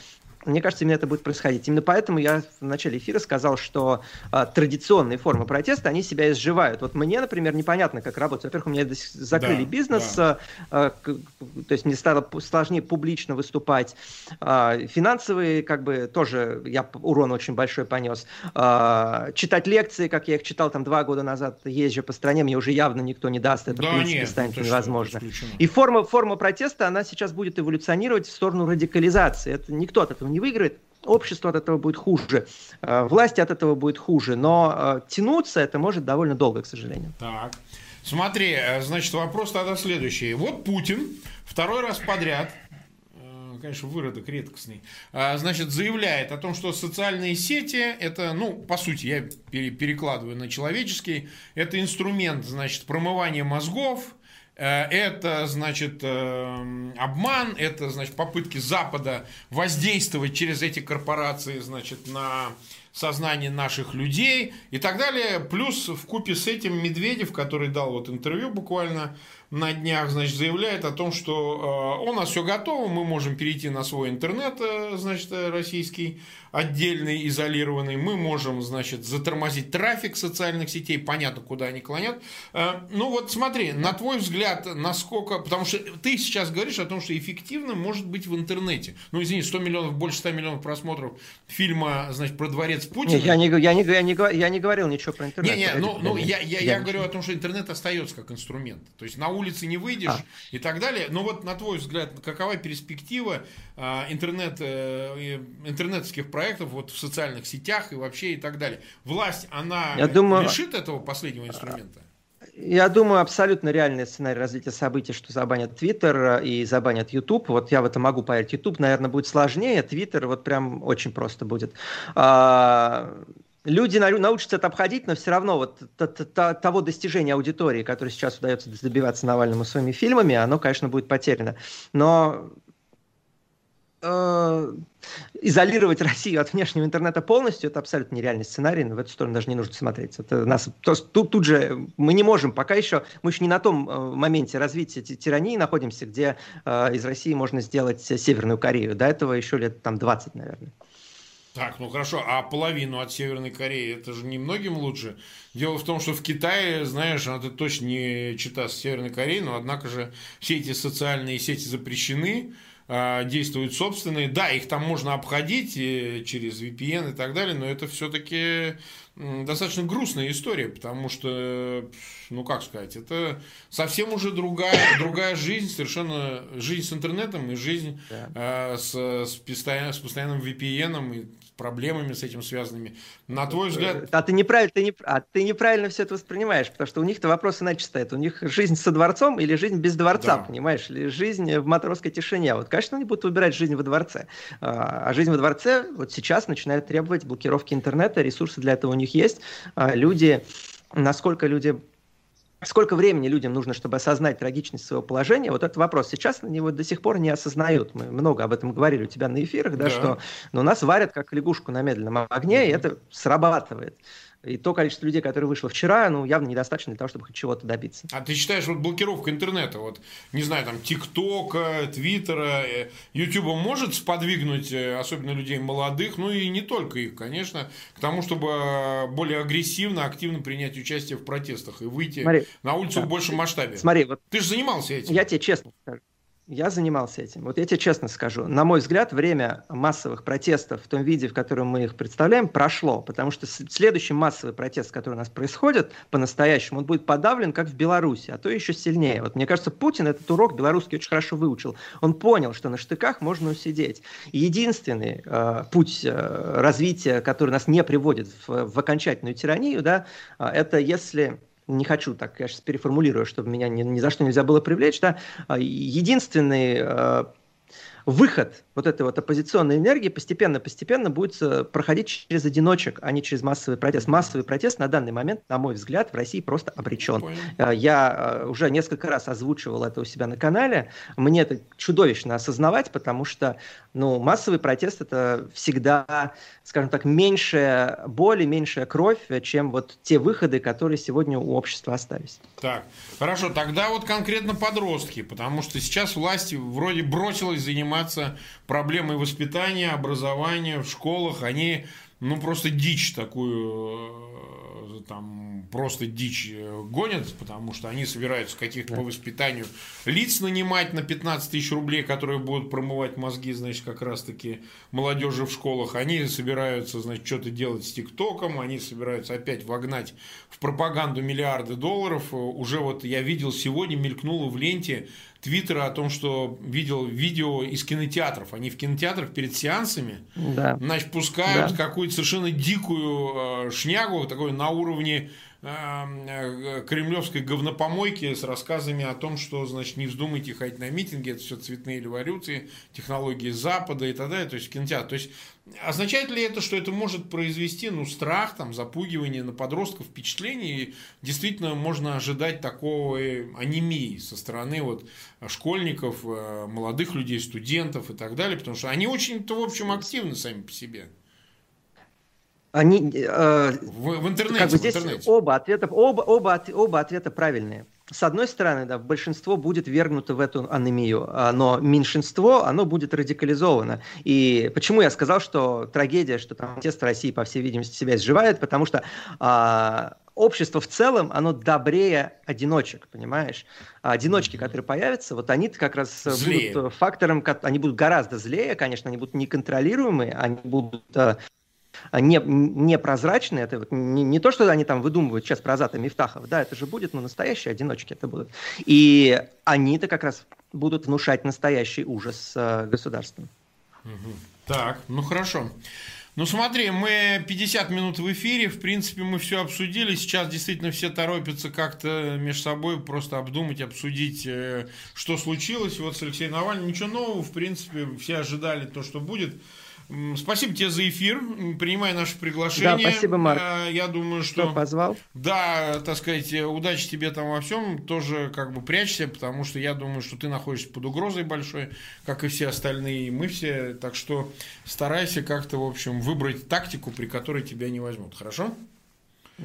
мне кажется, именно это будет происходить. Именно поэтому я в начале эфира сказал, что а, традиционные формы протеста, они себя изживают. Вот мне, например, непонятно, как работать. Во-первых, у меня закрыли да, да. А, а, то есть мне стало сложнее публично выступать. А, финансовые, как бы, тоже я урон очень большой понес. А, читать лекции, как я их читал там два года назад, езжу по стране, мне уже явно никто не даст. Это, да, в принципе, нет, станет невозможно. И форма, форма протеста, она сейчас будет эволюционировать в сторону радикализации. Это никто от этого не выиграет, общество от этого будет хуже, э, власти от этого будет хуже, но э, тянуться это может довольно долго, к сожалению. Так, смотри, э, значит, вопрос тогда следующий. Вот Путин второй раз подряд конечно, выродок редкостный, значит, заявляет о том, что социальные сети, это, ну, по сути, я перекладываю на человеческий, это инструмент, значит, промывания мозгов, это, значит, э, обман, это, значит, попытки Запада воздействовать через эти корпорации, значит, на сознание наших людей и так далее. Плюс в купе с этим Медведев, который дал вот интервью буквально на днях, значит, заявляет о том, что э, у нас все готово, мы можем перейти на свой интернет, значит, российский, отдельный, изолированный. Мы можем, значит, затормозить трафик социальных сетей, понятно, куда они клонят. Э, ну вот смотри, на твой взгляд, насколько... Потому что ты сейчас говоришь о том, что эффективно может быть в интернете. Ну, извини, 100 миллионов, больше 100 миллионов просмотров фильма, значит, про дворец Путина. Нет, я, не, я, не, я, не, я не говорил ничего про интернет. Не, не, ну, ну я, я, я, я говорю о том, что интернет остается как инструмент. То есть на улице не выйдешь а. и так далее. Но вот на твой взгляд, какова перспектива интернет, э, интернетских проектов вот в социальных сетях и вообще и так далее. Власть, она Я думаю... лишит этого последнего инструмента? Я думаю, абсолютно реальный сценарий развития событий, что забанят Твиттер и забанят Ютуб. Вот я в это могу поверить. Ютуб, наверное, будет сложнее, Твиттер вот прям очень просто будет. А, люди научатся это обходить, но все равно вот того достижения аудитории, которое сейчас удается добиваться Навальному своими фильмами, оно, конечно, будет потеряно. Но э, изолировать Россию от внешнего интернета полностью, это абсолютно нереальный сценарий, но в эту сторону даже не нужно смотреть. Это нас, то, тут, тут же мы не можем, пока еще, мы еще не на том э, моменте развития тирании находимся, где э, из России можно сделать Северную Корею. До этого еще лет там 20, наверное. Так, ну хорошо, а половину от Северной Кореи, это же немногим лучше. Дело в том, что в Китае, знаешь, это точно не чита с Северной Кореей, но однако же все эти социальные сети запрещены, действуют собственные. Да, их там можно обходить через VPN и так далее, но это все-таки достаточно грустная история, потому что, ну как сказать, это совсем уже другая, другая жизнь, совершенно жизнь с интернетом и жизнь да. э, с, с, постоянным, с постоянным VPN и проблемами с этим связанными. На твой взгляд... А ты неправильно, ты, не, а ты неправильно все это воспринимаешь, потому что у них-то вопрос иначе стоит. У них жизнь со дворцом или жизнь без дворца, да. понимаешь? Или жизнь в матросской тишине. Вот, конечно, они будут выбирать жизнь во дворце. А, а жизнь во дворце вот сейчас начинает требовать блокировки интернета, ресурсы для этого у них есть. А люди, насколько люди Сколько времени людям нужно, чтобы осознать трагичность своего положения? Вот этот вопрос. Сейчас они его до сих пор не осознают. Мы много об этом говорили у тебя на эфирах, да, да. что но нас варят как лягушку на медленном огне, и это срабатывает. И то количество людей, которые вышло вчера, ну, явно недостаточно для того, чтобы хоть чего-то добиться. А ты считаешь, вот блокировка интернета, вот, не знаю, там, ТикТока, Твиттера, э, Ютуба может сподвигнуть, э, особенно людей молодых, ну и не только их, конечно, к тому, чтобы э, более агрессивно, активно принять участие в протестах и выйти Смотри, на улицу да. в большем масштабе? Смотри, вот... Ты же занимался этим. Я тебе честно скажу. Я занимался этим. Вот я тебе честно скажу, на мой взгляд, время массовых протестов в том виде, в котором мы их представляем, прошло, потому что следующий массовый протест, который у нас происходит по-настоящему, он будет подавлен, как в Беларуси, а то еще сильнее. Вот мне кажется, Путин этот урок белорусский очень хорошо выучил. Он понял, что на штыках можно усидеть. Единственный э, путь э, развития, который нас не приводит в, в окончательную тиранию, да, э, это если не хочу так, я сейчас переформулирую, чтобы меня ни, ни за что нельзя было привлечь, да, а, единственный э, выход вот этой вот оппозиционной энергии постепенно-постепенно будет э, проходить через одиночек, а не через массовый протест. Массовый протест на данный момент, на мой взгляд, в России просто обречен. Понял. Э, я э, уже несколько раз озвучивал это у себя на канале. Мне это чудовищно осознавать, потому что ну, массовый протест это всегда, скажем так, меньшая боль и меньшая кровь, чем вот те выходы, которые сегодня у общества остались. Так, хорошо, тогда вот конкретно подростки, потому что сейчас власть вроде бросилась занимать заниматься проблемой воспитания, образования в школах. Они, ну, просто дичь такую там просто дичь э, гонят, потому что они собираются каких-то по воспитанию лиц нанимать на 15 тысяч рублей, которые будут промывать мозги, значит, как раз-таки молодежи в школах. Они собираются, значит, что-то делать с ТикТоком, они собираются опять вогнать в пропаганду миллиарды долларов. Э, уже вот я видел сегодня, мелькнуло в ленте Твиттера о том, что видел видео из кинотеатров. Они в кинотеатрах перед сеансами, да. значит, пускают да. какую-то совершенно дикую э, шнягу, такой на уровне Эм, э, кремлевской говнопомойки с рассказами о том, что, значит, не вздумайте ходить на митинги, это все цветные революции, технологии Запада и так далее, то есть кинотеатр. То есть означает ли это, что это может произвести, ну, страх, там, запугивание на подростков, впечатление, и действительно можно ожидать такого анемии со стороны вот школьников, э, молодых людей, студентов и так далее, потому что они очень-то, в общем, активны сами по себе. Они, э, в, в интернете. Как бы здесь интернете. оба ответа, оба, оба, оба ответа правильные. С одной стороны, да, большинство будет вергнуто в эту анемию, а, но меньшинство, оно будет радикализовано. И почему я сказал, что трагедия, что там протест в России, по всей видимости, себя изживает, потому что а, общество в целом, оно добрее одиночек, понимаешь? А одиночки, которые появятся, вот они как раз злее. будут фактором, они будут гораздо злее, конечно, они будут неконтролируемые, они будут а, не, непрозрачные. Это вот не, не то, что они там выдумывают сейчас про Азата Мифтахов, да, это же будет, но ну, настоящие одиночки это будут. И они-то как раз будут внушать настоящий ужас э, государству. Так, ну хорошо. Ну смотри, мы 50 минут в эфире, в принципе, мы все обсудили. Сейчас действительно все торопятся как-то между собой просто обдумать, обсудить, э, что случилось. Вот с Алексеем Навальным ничего нового, в принципе, все ожидали то, что будет. Спасибо тебе за эфир. Принимай наше приглашение. Да, спасибо, Марк. Э, я думаю, что... Что позвал? Да, так сказать, удачи тебе там во всем. Тоже как бы прячься, потому что я думаю, что ты находишься под угрозой большой, как и все остальные, и мы все. Так что старайся как-то, в общем, выбрать тактику, при которой тебя не возьмут. Хорошо?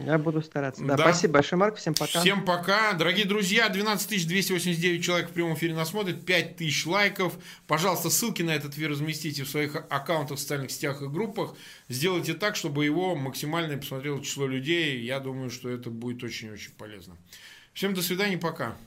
Я буду стараться. Да, да. Спасибо большое, Марк. Всем пока. Всем пока. Дорогие друзья, 12 289 человек в прямом эфире нас смотрит, 5 тысяч лайков. Пожалуйста, ссылки на этот эфир разместите в своих аккаунтах, в социальных сетях и группах. Сделайте так, чтобы его максимально посмотрело число людей. Я думаю, что это будет очень-очень полезно. Всем до свидания, пока.